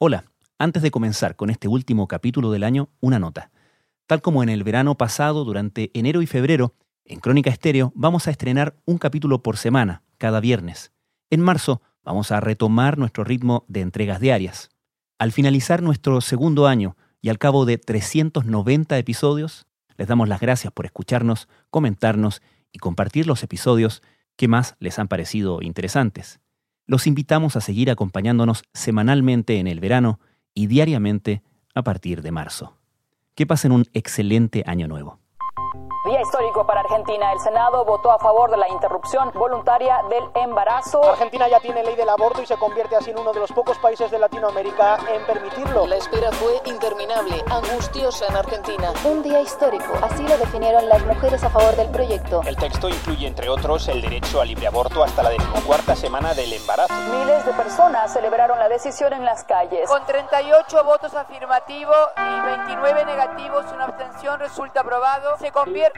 Hola, antes de comenzar con este último capítulo del año, una nota. Tal como en el verano pasado, durante enero y febrero, en Crónica Estéreo vamos a estrenar un capítulo por semana, cada viernes. En marzo vamos a retomar nuestro ritmo de entregas diarias. Al finalizar nuestro segundo año y al cabo de 390 episodios, les damos las gracias por escucharnos, comentarnos y compartir los episodios que más les han parecido interesantes los invitamos a seguir acompañándonos semanalmente en el verano y diariamente a partir de marzo. Que pasen un excelente año nuevo. Día histórico para Argentina. El Senado votó a favor de la interrupción voluntaria del embarazo. Argentina ya tiene ley del aborto y se convierte así en uno de los pocos países de Latinoamérica en permitirlo. La espera fue interminable, angustiosa en Argentina. Un día histórico, así lo definieron las mujeres a favor del proyecto. El texto incluye, entre otros, el derecho al libre aborto hasta la decimocuarta semana del embarazo. Miles de personas celebraron la decisión en las calles. Con 38 votos afirmativos y 29 negativos, una abstención resulta aprobado. Se convierte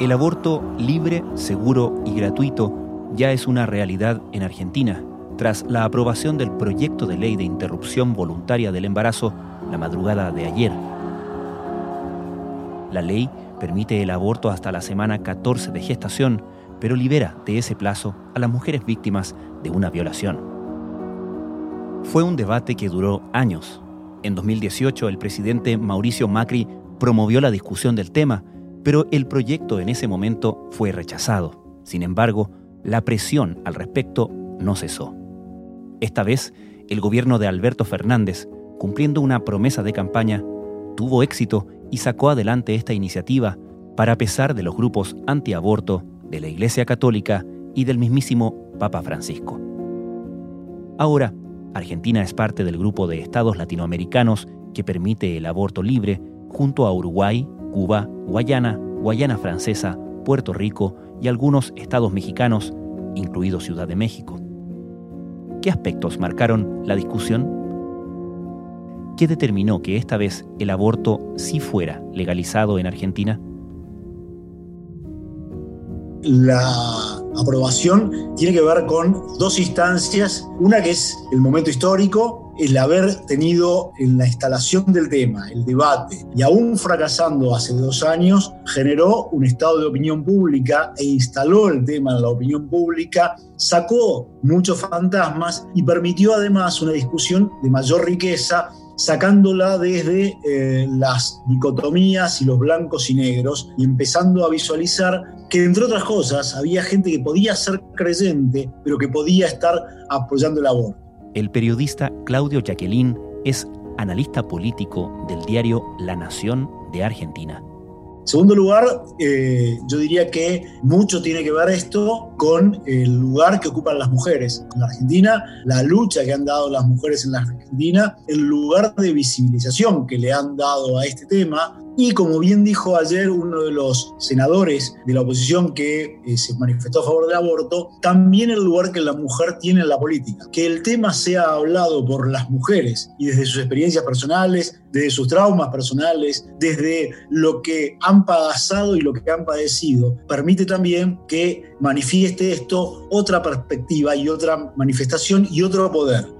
El aborto libre, seguro y gratuito ya es una realidad en Argentina, tras la aprobación del proyecto de ley de interrupción voluntaria del embarazo la madrugada de ayer. La ley permite el aborto hasta la semana 14 de gestación, pero libera de ese plazo a las mujeres víctimas de una violación. Fue un debate que duró años. En 2018 el presidente Mauricio Macri promovió la discusión del tema, pero el proyecto en ese momento fue rechazado. Sin embargo, la presión al respecto no cesó. Esta vez, el gobierno de Alberto Fernández, cumpliendo una promesa de campaña, tuvo éxito y sacó adelante esta iniciativa para pesar de los grupos antiaborto de la Iglesia Católica y del mismísimo Papa Francisco. Ahora, Argentina es parte del grupo de estados latinoamericanos que permite el aborto libre junto a Uruguay, Cuba, Guayana, Guayana Francesa, Puerto Rico y algunos estados mexicanos, incluido Ciudad de México. ¿Qué aspectos marcaron la discusión? ¿Qué determinó que esta vez el aborto sí fuera legalizado en Argentina? La aprobación tiene que ver con dos instancias. Una que es el momento histórico el haber tenido en la instalación del tema, el debate, y aún fracasando hace dos años, generó un estado de opinión pública e instaló el tema en la opinión pública, sacó muchos fantasmas y permitió además una discusión de mayor riqueza sacándola desde eh, las dicotomías y los blancos y negros y empezando a visualizar que entre otras cosas había gente que podía ser creyente, pero que podía estar apoyando el aborto. El periodista Claudio Jacqueline es analista político del diario La Nación de Argentina. Segundo lugar, eh, yo diría que mucho tiene que ver esto con el lugar que ocupan las mujeres en la Argentina, la lucha que han dado las mujeres en la Argentina, el lugar de visibilización que le han dado a este tema, y como bien dijo ayer uno de los senadores de la oposición que eh, se manifestó a favor del aborto, también el lugar que la mujer tiene en la política. Que el tema sea hablado por las mujeres y desde sus experiencias personales, desde sus traumas personales, desde lo que han pasado y lo que han padecido, permite también que manifieste esto otra perspectiva y otra manifestación y otro poder.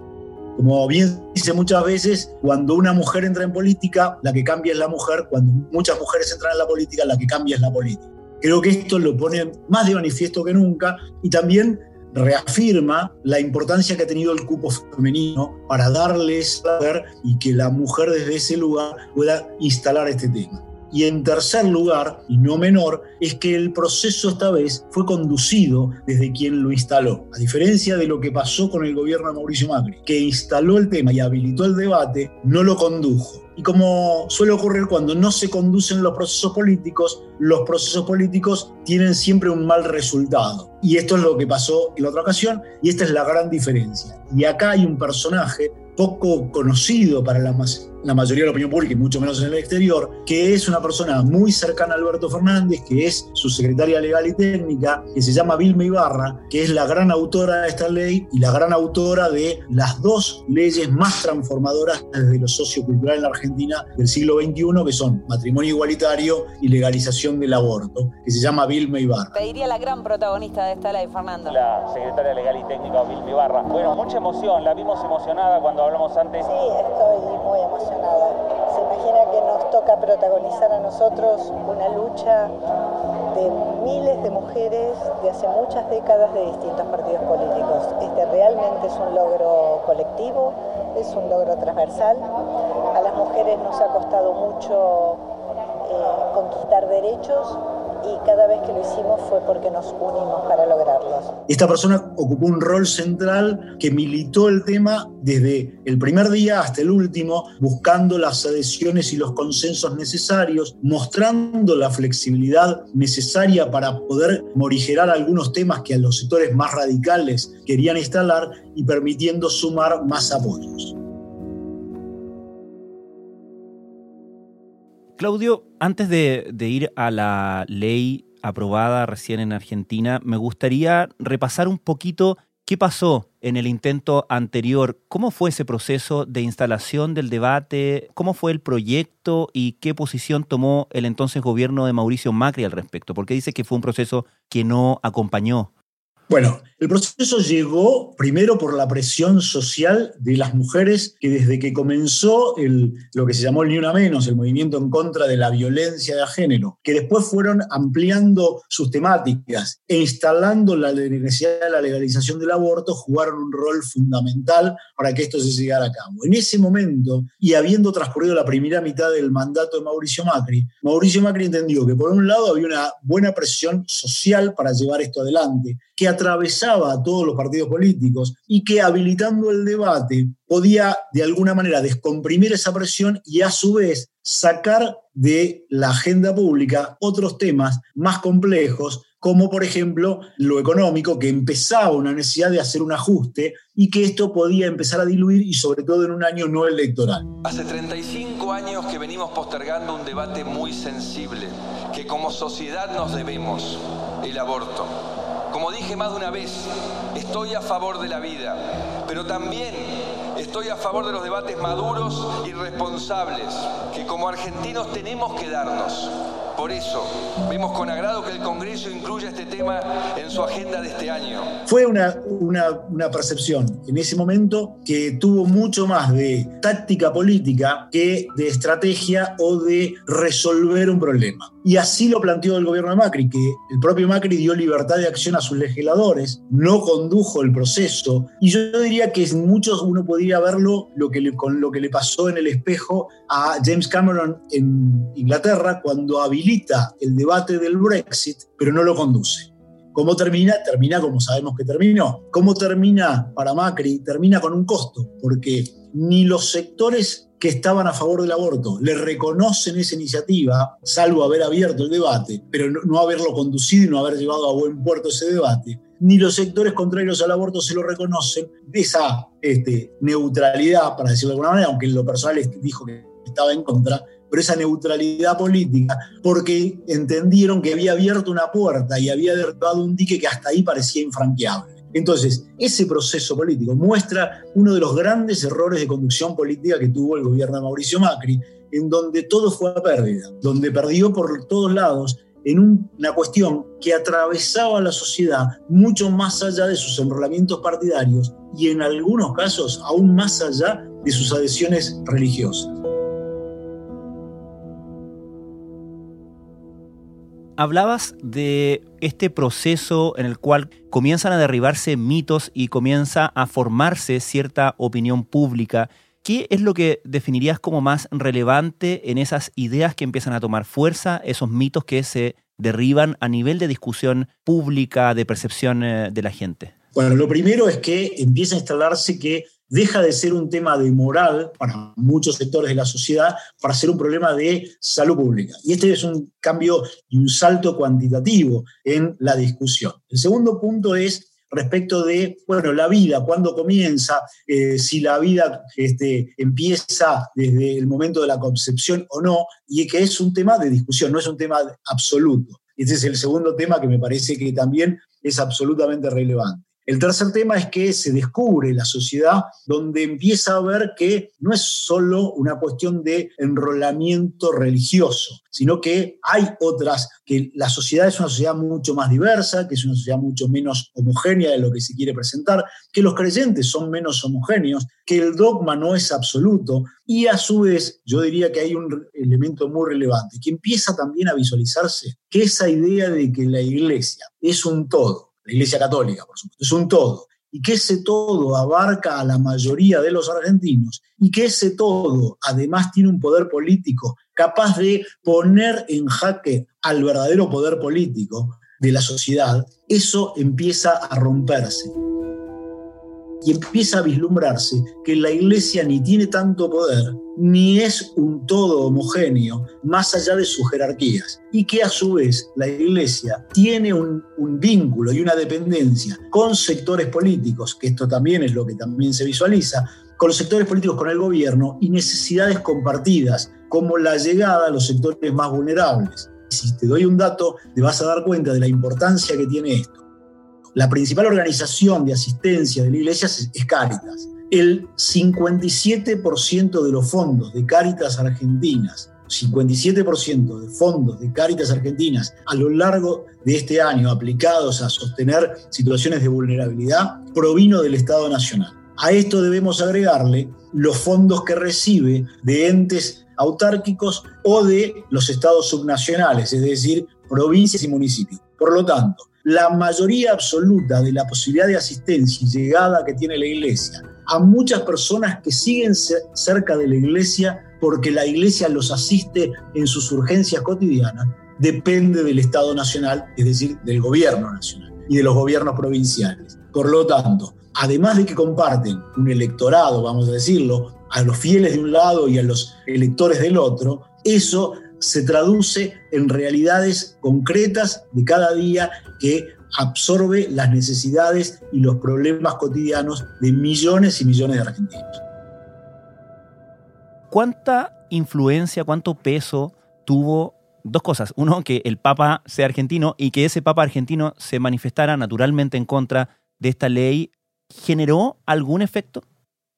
Como bien dice muchas veces, cuando una mujer entra en política, la que cambia es la mujer, cuando muchas mujeres entran en la política, la que cambia es la política. Creo que esto lo pone más de manifiesto que nunca y también reafirma la importancia que ha tenido el cupo femenino para darles poder y que la mujer desde ese lugar pueda instalar este tema. Y en tercer lugar, y no menor, es que el proceso esta vez fue conducido desde quien lo instaló. A diferencia de lo que pasó con el gobierno de Mauricio Macri, que instaló el tema y habilitó el debate, no lo condujo. Y como suele ocurrir cuando no se conducen los procesos políticos, los procesos políticos tienen siempre un mal resultado. Y esto es lo que pasó en la otra ocasión y esta es la gran diferencia. Y acá hay un personaje poco conocido para la, la mayoría de la opinión pública y mucho menos en el exterior, que es una persona muy cercana a Alberto Fernández, que es su secretaria legal y técnica, que se llama Vilma Ibarra, que es la gran autora de esta ley y la gran autora de las dos leyes más transformadoras desde lo sociocultural en la Argentina del siglo XXI, que son matrimonio igualitario y legalización del aborto, que se llama Vilma Ibarra. Te diría la gran protagonista de esta ley, Fernando. La secretaria legal y técnica Vilma Ibarra. Bueno, mucha emoción, la vimos emocionada cuando hablamos antes. Sí, estoy muy emocionada se imagina que nos toca protagonizar a nosotros una lucha de miles de mujeres de hace muchas décadas de distintos partidos políticos. Este realmente es un logro colectivo, es un logro transversal. A las mujeres nos ha costado mucho eh, conquistar derechos y cada vez que lo hicimos fue porque nos unimos para lograrlos. Esta persona ocupó un rol central que militó el tema desde el primer día hasta el último, buscando las adhesiones y los consensos necesarios, mostrando la flexibilidad necesaria para poder morigerar algunos temas que a los sectores más radicales querían instalar y permitiendo sumar más apoyos. Claudio, antes de, ir a la ley aprobada recién en Argentina, me gustaría repasar un poquito qué pasó en el intento anterior. ¿Cómo fue ese proceso de instalación del debate? ¿Cómo fue el proyecto y qué posición tomó el entonces gobierno de Mauricio Macri al respecto? Porque dice que fue un proceso que no acompañó bueno, el proceso llegó primero por la presión social de las mujeres que desde que comenzó el, lo que se llamó el Ni Una Menos, el movimiento en contra de la violencia de género, que después fueron ampliando sus temáticas e instalando la necesidad de la legalización del aborto, jugaron un rol fundamental para que esto se llegara a cabo. En ese momento, y habiendo transcurrido la primera mitad del mandato de Mauricio Macri, Mauricio Macri entendió que por un lado había una buena presión social para llevar esto adelante, que atravesaba a todos los partidos políticos y que habilitando el debate podía de alguna manera descomprimir esa presión y a su vez sacar de la agenda pública otros temas más complejos como por ejemplo lo económico, que empezaba una necesidad de hacer un ajuste y que esto podía empezar a diluir y sobre todo en un año no electoral. Hace 35 años que venimos postergando un debate muy sensible, que como sociedad nos debemos, el aborto. Como dije más de una vez, estoy a favor de la vida, pero también estoy a favor de los debates maduros y responsables que como argentinos tenemos que darnos. Por eso, vemos con agrado que el Congreso incluya este tema en su agenda de este año. Fue una, una, percepción en ese momento que tuvo mucho más de táctica política que de estrategia o de resolver un problema. Y así lo planteó el gobierno de Macri, que el propio Macri dio libertad de acción a sus legisladores, no condujo el proceso. Y yo diría que muchos uno podría verlo lo que con lo que le pasó en el espejo a James Cameron en Inglaterra cuando el debate del Brexit, pero no lo conduce. ¿Cómo termina? Termina como sabemos que terminó. ¿Cómo termina para Macri? Termina con un costo, porque ni los sectores que estaban a favor del aborto le reconocen esa iniciativa, salvo haber abierto el debate, pero no, haberlo conducido y no haber llevado a buen puerto ese debate, ni los sectores contrarios al aborto se lo reconocen, de esa este, neutralidad, para decirlo de alguna manera, aunque en lo personal dijo que estaba en contra, pero esa neutralidad política, porque entendieron que había abierto una puerta y había derribado un dique que hasta ahí parecía infranqueable. Entonces, ese proceso político muestra uno de los grandes errores de conducción política que tuvo el gobierno de Mauricio Macri, en donde todo fue a pérdida, donde perdió por todos lados en una cuestión que atravesaba la sociedad mucho más allá de sus enrolamientos partidarios y en algunos casos aún más allá de sus adhesiones religiosas. Hablabas de este proceso en el cual comienzan a derribarse mitos y comienza a formarse cierta opinión pública. ¿Qué ¿qué es lo que definirías como más relevante en esas ideas que empiezan a tomar fuerza, esos mitos que se derriban a nivel de discusión pública, de percepción eh, de la gente? Bueno, lo primero es que empieza a instalarse que deja de ser un tema de moral para muchos sectores de la sociedad para ser un problema de salud pública. Y este es un cambio y un salto cuantitativo en la discusión. El segundo punto es respecto de, bueno, la vida, cuándo comienza, eh, si la vida este, empieza desde el momento de la concepción o no, y que es un tema de discusión, no es un tema absoluto. Este es el segundo tema que me parece que también es absolutamente relevante. El tercer tema es que se descubre la sociedad donde empieza a ver que no es solo una cuestión de enrolamiento religioso, sino que hay otras, que la sociedad es una sociedad mucho más diversa, que es una sociedad mucho menos homogénea de lo que se quiere presentar, que los creyentes son menos homogéneos, que el dogma no es absoluto y a su vez yo diría que hay un elemento muy relevante, que empieza también a visualizarse que esa idea de que la iglesia es un todo, la Iglesia Católica, por supuesto, es un todo, y que ese todo abarca a la mayoría de los argentinos, y que ese todo además tiene un poder político capaz de poner en jaque al verdadero poder político de la sociedad, eso empieza a romperse y empieza a vislumbrarse que la iglesia ni tiene tanto poder, ni es un todo homogéneo, más allá de sus jerarquías, y que a su vez la iglesia tiene un, vínculo y una dependencia con sectores políticos, que esto también es lo que también se visualiza, con los sectores políticos, con el gobierno, y necesidades compartidas, como la llegada a los sectores más vulnerables. Si te doy un dato, te vas a dar cuenta de la importancia que tiene esto la principal organización de asistencia de la iglesia es, Cáritas. El 57% de los fondos de Cáritas Argentinas, 57% de fondos de Cáritas Argentinas a lo largo de este año aplicados a sostener situaciones de vulnerabilidad, provino del Estado Nacional. A esto debemos agregarle los fondos que recibe de entes autárquicos o de los estados subnacionales, es decir, provincias y municipios. Por lo tanto, la mayoría absoluta de la posibilidad de asistencia y llegada que tiene la iglesia a muchas personas que siguen cerca de la iglesia porque la iglesia los asiste en sus urgencias cotidianas, depende del Estado Nacional, es decir, del gobierno nacional y de los gobiernos provinciales. Por lo tanto, además de que comparten un electorado, vamos a decirlo, a los fieles de un lado y a los electores del otro, eso se traduce en realidades concretas de cada día que absorbe las necesidades y los problemas cotidianos de millones y millones de argentinos. ¿Cuánta influencia, cuánto peso tuvo dos cosas? Uno, que el Papa sea argentino y que ese Papa argentino se manifestara naturalmente en contra de esta ley. ¿Generó algún efecto?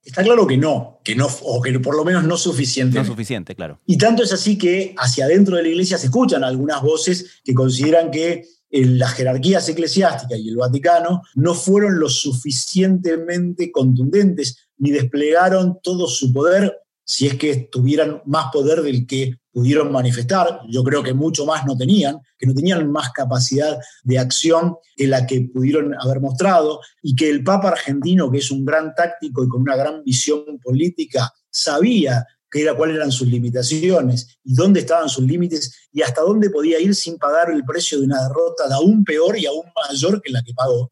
Está claro que no, que no, o que por lo menos no suficiente. No suficiente, claro. Y tanto es así que hacia adentro de la iglesia se escuchan algunas voces que consideran que eh, las jerarquías eclesiásticas y el Vaticano no fueron lo suficientemente contundentes ni desplegaron todo su poder si es que tuvieran más poder del que pudieron manifestar, yo creo que mucho más no tenían, que no tenían más capacidad de acción que la que pudieron haber mostrado, y que el Papa argentino, que es un gran táctico y con una gran visión política, sabía qué era, cuáles eran sus limitaciones y dónde estaban sus límites y hasta dónde podía ir sin pagar el precio de una derrota de aún peor y aún mayor que la que pagó.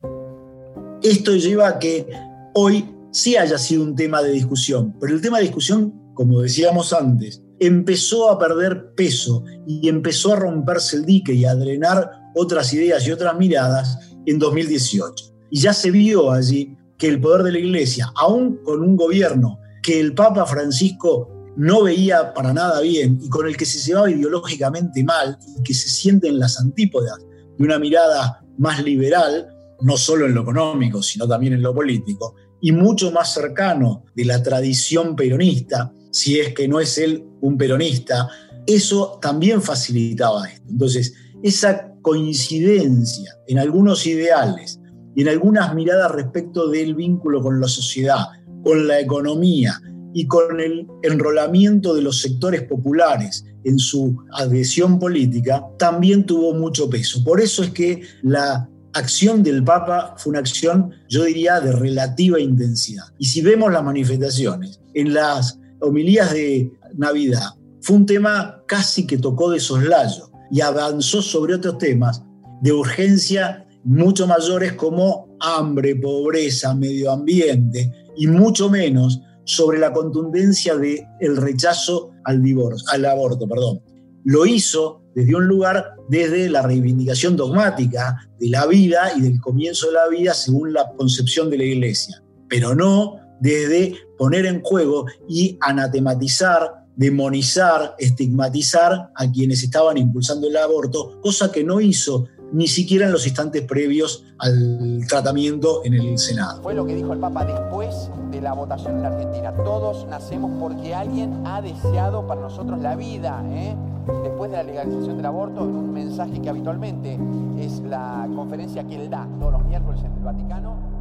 Esto lleva a que hoy sí haya sido un tema de discusión, pero el tema de discusión como decíamos antes, empezó a perder peso y empezó a romperse el dique y a drenar otras ideas y otras miradas en 2018. Y ya se vio allí que el poder de la Iglesia, aún con un gobierno que el Papa Francisco no veía para nada bien y con el que se llevaba ideológicamente mal y que se siente en las antípodas de una mirada más liberal, no solo en lo económico, sino también en lo político, y mucho más cercano de la tradición peronista, si es que no es él un peronista, eso también facilitaba esto. Entonces, esa coincidencia en algunos ideales y en algunas miradas respecto del vínculo con la sociedad, con la economía y con el enrolamiento de los sectores populares en su adhesión política, también tuvo mucho peso. Por eso es que la acción del Papa fue una acción, yo diría, de relativa intensidad. Y si vemos las manifestaciones en las homilías de Navidad, fue un tema casi que tocó de soslayo y avanzó sobre otros temas de urgencia mucho mayores como hambre, pobreza, medio ambiente y mucho menos sobre la contundencia del el rechazo al divorcio, al aborto, perdón. Lo hizo desde un lugar desde la reivindicación dogmática de la vida y del comienzo de la vida según la concepción de la Iglesia, pero no desde poner en juego y anatematizar demonizar, estigmatizar a quienes estaban impulsando el aborto, cosa que no hizo ni siquiera en los instantes previos al tratamiento en el Senado. Fue lo que dijo el Papa después de la votación en la Argentina. Todos nacemos porque alguien ha deseado para nosotros la vida. ¿eh? Después de la legalización del aborto, en un mensaje que habitualmente es la conferencia que él da todos los miércoles en el Vaticano.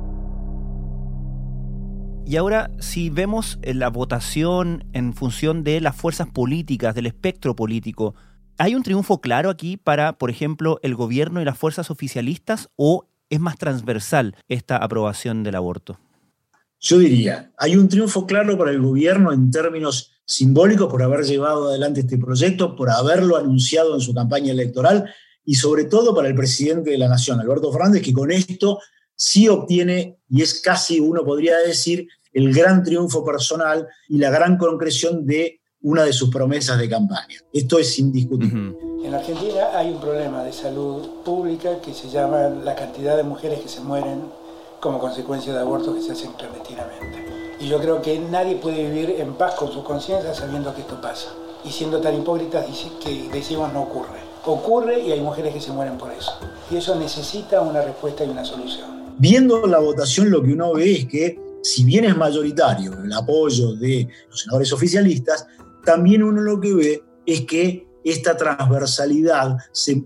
Y ahora, si vemos la votación en función de las fuerzas políticas, del espectro político, ¿Hay un triunfo claro aquí para, por ejemplo, el gobierno y las fuerzas oficialistas o es más transversal esta aprobación del aborto? Yo diría, hay un triunfo claro para el gobierno en términos simbólicos por haber llevado adelante este proyecto, por haberlo anunciado en su campaña electoral y sobre todo para el presidente de la Nación, Alberto Fernández, que con esto sí obtiene, y es casi, uno podría decir, el gran triunfo personal y la gran concreción de una de sus promesas de campaña. Esto es indiscutible. En Argentina hay un problema de salud pública que se llama la cantidad de mujeres que se mueren como consecuencia de abortos que se hacen clandestinamente. Y yo creo que nadie puede vivir en paz con su conciencia sabiendo que esto pasa. Y siendo tan hipócritas que decimos no ocurre. Ocurre y hay mujeres que se mueren por eso. Y eso necesita una respuesta y una solución. Viendo la votación lo que uno ve es que si bien es mayoritario el apoyo de los senadores oficialistas, también uno lo que ve es que esta transversalidad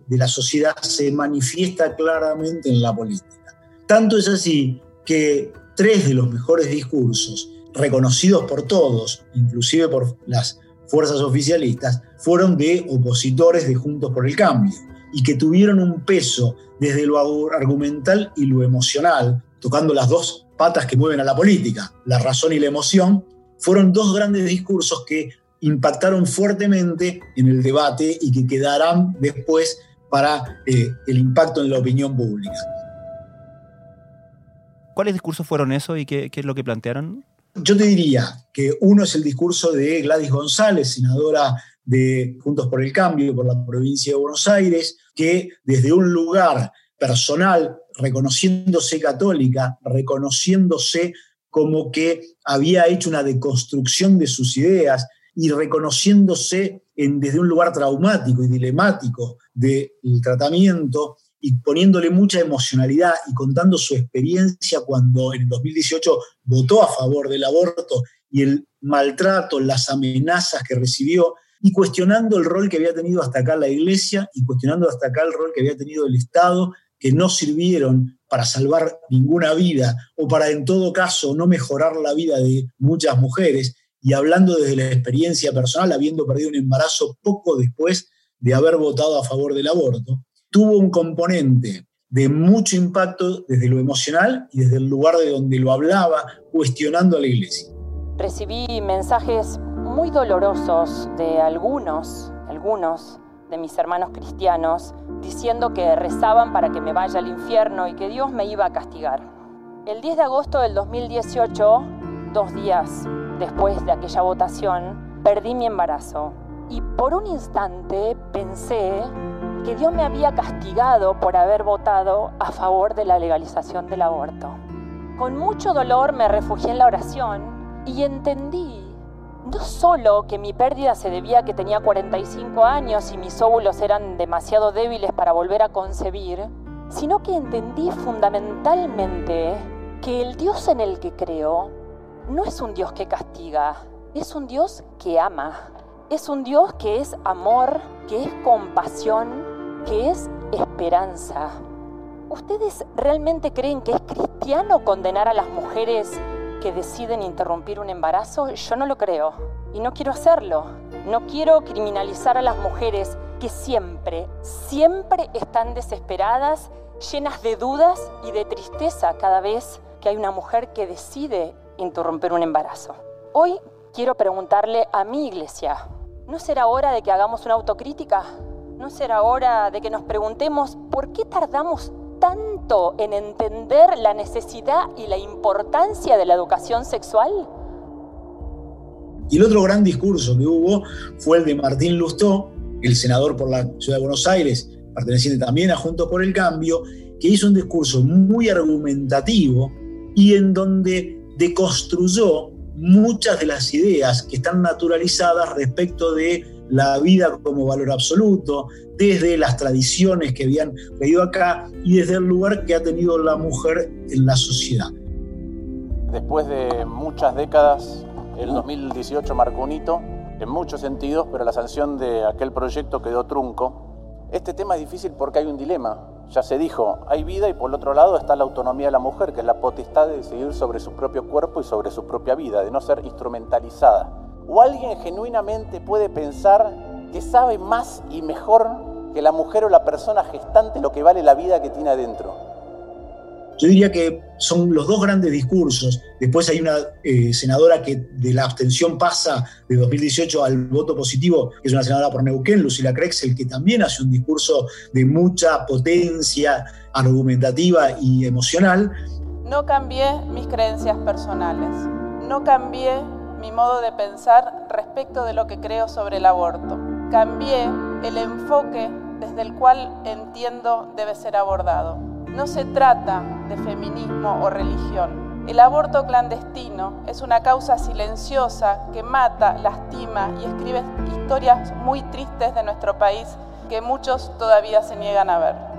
de la sociedad se manifiesta claramente en la política. Tanto es así que tres de los mejores discursos, reconocidos por todos, inclusive por las fuerzas oficialistas, fueron de opositores de Juntos por el Cambio y que tuvieron un peso desde lo argumental y lo emocional, tocando las dos patas que mueven a la política, la razón y la emoción, fueron dos grandes discursos que impactaron fuertemente en el debate y que quedarán después para eh, el impacto en la opinión pública. ¿Cuáles discursos fueron eso y qué, qué, es lo que plantearon? Yo te diría que uno es el discurso de Gladys González, senadora de Juntos por el Cambio por la provincia de Buenos Aires, que desde un lugar personal, reconociéndose católica, reconociéndose como que había hecho una deconstrucción de sus ideas, y reconociéndose en, desde un lugar traumático y dilemático del tratamiento y poniéndole mucha emocionalidad y contando su experiencia cuando en el 2018 votó a favor del aborto y el maltrato, las amenazas que recibió y cuestionando el rol que había tenido hasta acá la Iglesia y cuestionando hasta acá el rol que había tenido el Estado, que no sirvieron para salvar ninguna vida o para en todo caso no mejorar la vida de muchas mujeres y hablando desde la experiencia personal, habiendo perdido un embarazo poco después de haber votado a favor del aborto, tuvo un componente de mucho impacto desde lo emocional y desde el lugar de donde lo hablaba, cuestionando a la iglesia. Recibí mensajes muy dolorosos de algunos, algunos de mis hermanos cristianos, diciendo que rezaban para que me vaya al infierno y que Dios me iba a castigar. El 10 de agosto del 2018, dos días después de aquella votación, perdí mi embarazo. Y por un instante pensé que Dios me había castigado por haber votado a favor de la legalización del aborto. Con mucho dolor me refugié en la oración y entendí no solo que mi pérdida se debía a que tenía 45 años y mis óvulos eran demasiado débiles para volver a concebir, sino que entendí fundamentalmente que el Dios en el que creo no es un Dios que castiga, es un Dios que ama. Es un Dios que es amor, que es compasión, que es esperanza. ¿Ustedes realmente creen que es cristiano condenar a las mujeres que deciden interrumpir un embarazo? Yo no lo creo y no quiero hacerlo. No quiero criminalizar a las mujeres que siempre, siempre están desesperadas llenas de dudas y de tristeza cada vez que hay una mujer que decide interrumpir un embarazo. Hoy quiero preguntarle a mi iglesia, ¿no será hora de que hagamos una autocrítica? ¿No será hora de que nos preguntemos por qué tardamos tanto en entender la necesidad y la importancia de la educación sexual? Y el otro gran discurso que hubo fue el de Martín Lustó, el senador por la Ciudad de Buenos Aires, perteneciente también a Juntos por el Cambio, que hizo un discurso muy argumentativo y en donde deconstruyó muchas de las ideas que están naturalizadas respecto de la vida como valor absoluto, desde las tradiciones que habían leído acá y desde el lugar que ha tenido la mujer en la sociedad. Después de muchas décadas, el 2018 marcó un hito en muchos sentidos, pero la sanción de aquel proyecto quedó trunco. Este tema es difícil porque hay un dilema. Ya se dijo, hay vida y por el otro lado está la autonomía de la mujer, que es la potestad de decidir sobre su propio cuerpo y sobre su propia vida, de no ser instrumentalizada. ¿O alguien genuinamente puede pensar que sabe más y mejor que la mujer o la persona gestante lo que vale la vida que tiene adentro? Yo diría que son los dos grandes discursos. Después hay una eh, senadora que de la abstención pasa de 2018 al voto positivo, que es una senadora por Neuquén, Lucila Krexel, que también hace un discurso de mucha potencia argumentativa y emocional. No cambié mis creencias personales, no cambié mi modo de pensar respecto de lo que creo sobre el aborto. Cambié el enfoque desde el cual entiendo debe ser abordado. No se trata de feminismo o religión. El aborto clandestino es una causa silenciosa que mata, lastima y escribe historias muy tristes de nuestro país que muchos todavía se niegan a ver.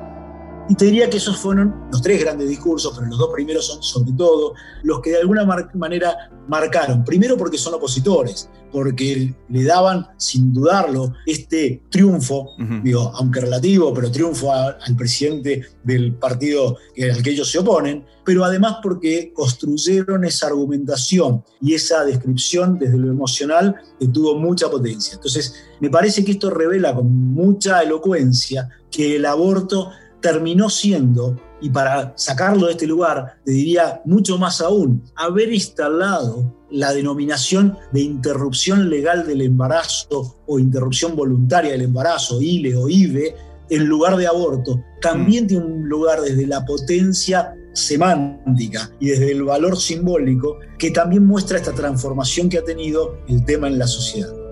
Y te diría que esos fueron los tres grandes discursos, pero los dos primeros son sobre todo los que de alguna manera marcaron. Primero porque son opositores, porque le daban, sin dudarlo, este triunfo, digo, aunque relativo, pero triunfo al presidente del partido al que ellos se oponen, pero además porque construyeron esa argumentación y esa descripción desde lo emocional que tuvo mucha potencia. Entonces, me parece que esto revela con mucha elocuencia que el aborto terminó siendo, y para sacarlo de este lugar, te diría mucho más aún, haber instalado la denominación de interrupción legal del embarazo o interrupción voluntaria del embarazo, ILE o IVE, en lugar de aborto, también mm. tiene un lugar desde la potencia semántica y desde el valor simbólico que también muestra esta transformación que ha tenido el tema en la sociedad.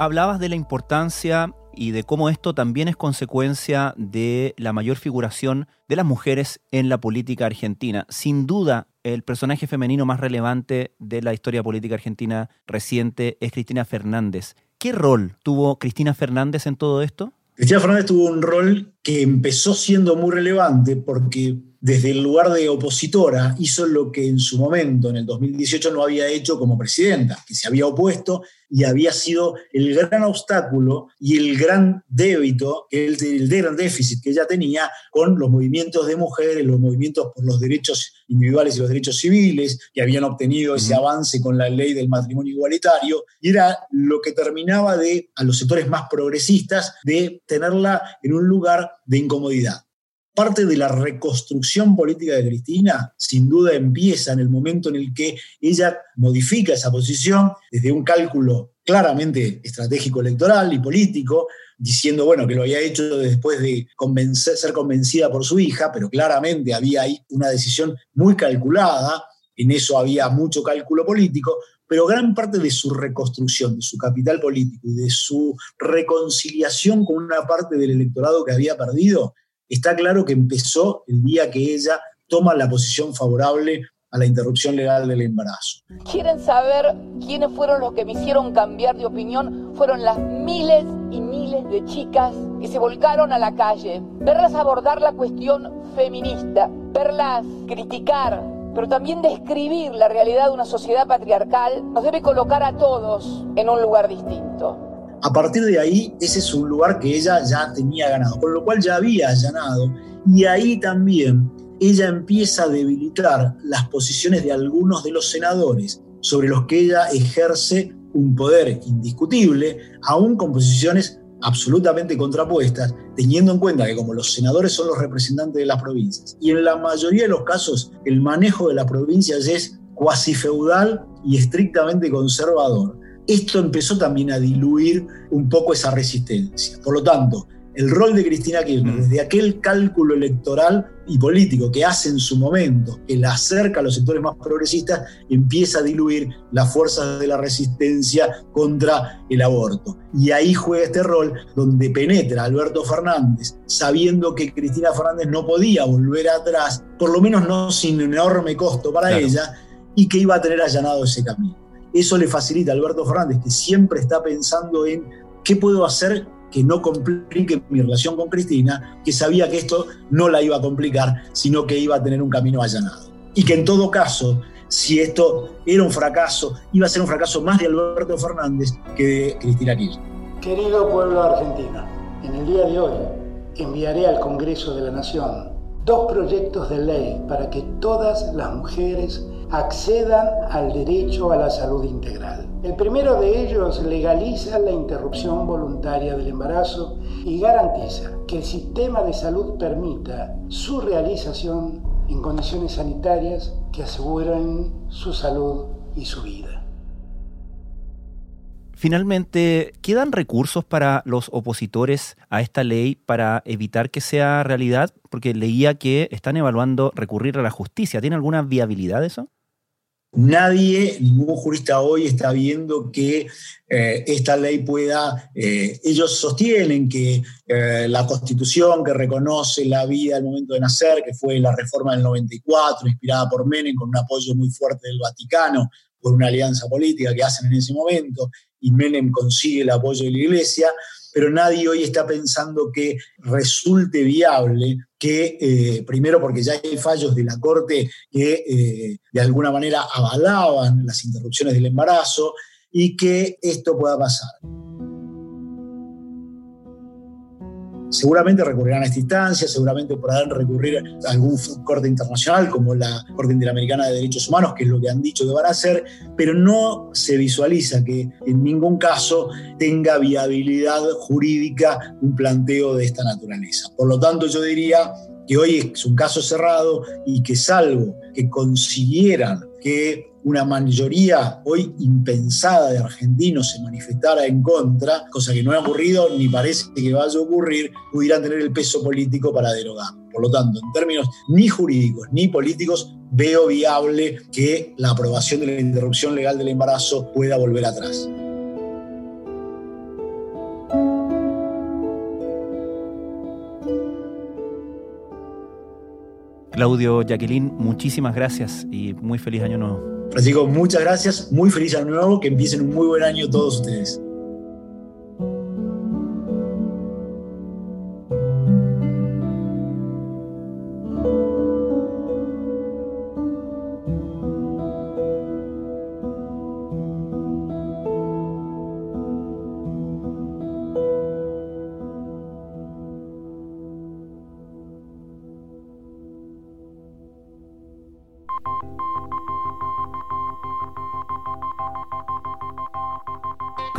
Hablabas de la importancia y de cómo esto también es consecuencia de la mayor figuración de las mujeres en la política argentina. Sin duda, el personaje femenino más relevante de la historia política argentina reciente es Cristina Fernández. ¿Qué rol tuvo Cristina Fernández en todo esto? Cristina Fernández tuvo un rol que empezó siendo muy relevante porque desde el lugar de opositora hizo lo que en su momento, en el 2018, no había hecho como presidenta, que se había opuesto y había sido el gran obstáculo y el gran débito, el, el gran déficit que ella tenía con los movimientos de mujeres, los movimientos por los derechos individuales y los derechos civiles, que habían obtenido ese avance con la ley del matrimonio igualitario, y era lo que terminaba de, a los sectores más progresistas, de tenerla en un lugar de incomodidad. Parte de la reconstrucción política de Cristina sin duda empieza en el momento en el que ella modifica esa posición desde un cálculo claramente estratégico electoral y político, diciendo, bueno, que lo había hecho después de ser convencida por su hija, pero claramente había ahí una decisión muy calculada, en eso había mucho cálculo político, pero gran parte de su reconstrucción, de su capital político y de su reconciliación con una parte del electorado que había perdido, está claro que empezó el día que ella toma la posición favorable a la interrupción legal del embarazo. ¿Quieren saber quiénes fueron los que me hicieron cambiar de opinión? Fueron las miles y miles de chicas que se volcaron a la calle. Verlas abordar la cuestión feminista, verlas criticar, pero también describir la realidad de una sociedad patriarcal nos debe colocar a todos en un lugar distinto. A partir de ahí, ese es un lugar que ella ya tenía ganado, con lo cual ya había allanado. Y ahí también ella empieza a debilitar las posiciones de algunos de los senadores sobre los que ella ejerce un poder indiscutible, aún con posiciones absolutamente contrapuestas, teniendo en cuenta que como los senadores son los representantes de las provincias, y en la mayoría de los casos el manejo de las provincias es cuasi feudal y estrictamente conservador, esto empezó también a diluir un poco esa resistencia. Por lo tanto, el rol de Cristina Kirchner, desde aquel cálculo electoral y político que hace en su momento, que la acerca a los sectores más progresistas, empieza a diluir las fuerzas de la resistencia contra el aborto. Y ahí juega este rol donde penetra Alberto Fernández, sabiendo que Cristina Fernández no podía volver atrás, por lo menos no sin enorme costo para ella, y que iba a tener allanado ese camino. Eso le facilita a Alberto Fernández, que siempre está pensando en qué puedo hacer que no complique mi relación con Cristina, que sabía que esto no la iba a complicar, sino que iba a tener un camino allanado. Y que en todo caso, si esto era un fracaso, iba a ser un fracaso más de Alberto Fernández que de Cristina Kirchner. Querido pueblo argentino, en el día de hoy enviaré al Congreso de la Nación dos proyectos de ley para que todas las mujeres accedan al derecho a la salud integral. El primero de ellos legaliza la interrupción voluntaria del embarazo y garantiza que el sistema de salud permita su realización en condiciones sanitarias que aseguren su salud y su vida. Finalmente, ¿quedan recursos para los opositores a esta ley para evitar que sea realidad? Porque leía que están evaluando recurrir a la justicia. ¿Tiene alguna viabilidad eso? Nadie, ningún jurista hoy está viendo que eh, esta ley pueda, eh, ellos sostienen que eh, la constitución que reconoce la vida al momento de nacer, que fue la reforma del 94, inspirada por Menem, con un apoyo muy fuerte del Vaticano, por una alianza política que hacen en ese momento, y Menem consigue el apoyo de la Iglesia, pero nadie hoy está pensando que resulte viable que, eh, primero porque ya hay fallos de la Corte que eh, de alguna manera avalaban las interrupciones del embarazo y que esto pueda pasar. Seguramente recurrirán a esta instancia, seguramente podrán recurrir a algún corte internacional como la Corte Interamericana de Derechos Humanos, que es lo que han dicho que van a hacer, pero no se visualiza que en ningún caso tenga viabilidad jurídica un planteo de esta naturaleza. Por lo tanto, yo diría que hoy es un caso cerrado y que salvo que consiguieran que una mayoría hoy impensada de argentinos se manifestara en contra, cosa que no ha ocurrido ni parece que vaya a ocurrir, pudieran tener el peso político para derogar. Por lo tanto, en términos ni jurídicos ni políticos, veo viable que la aprobación de la interrupción legal del embarazo pueda volver atrás. Claudio, Jacqueline, muchísimas gracias y muy feliz año nuevo. Francisco, muchas gracias, muy feliz año nuevo, que empiecen un muy buen año todos ustedes.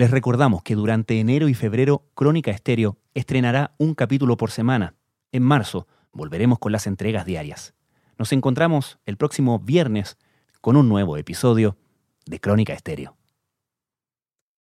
Les recordamos que durante enero y febrero Crónica Estéreo estrenará un capítulo por semana. En marzo volveremos con las entregas diarias. Nos encontramos el próximo viernes con un nuevo episodio de Crónica Estéreo.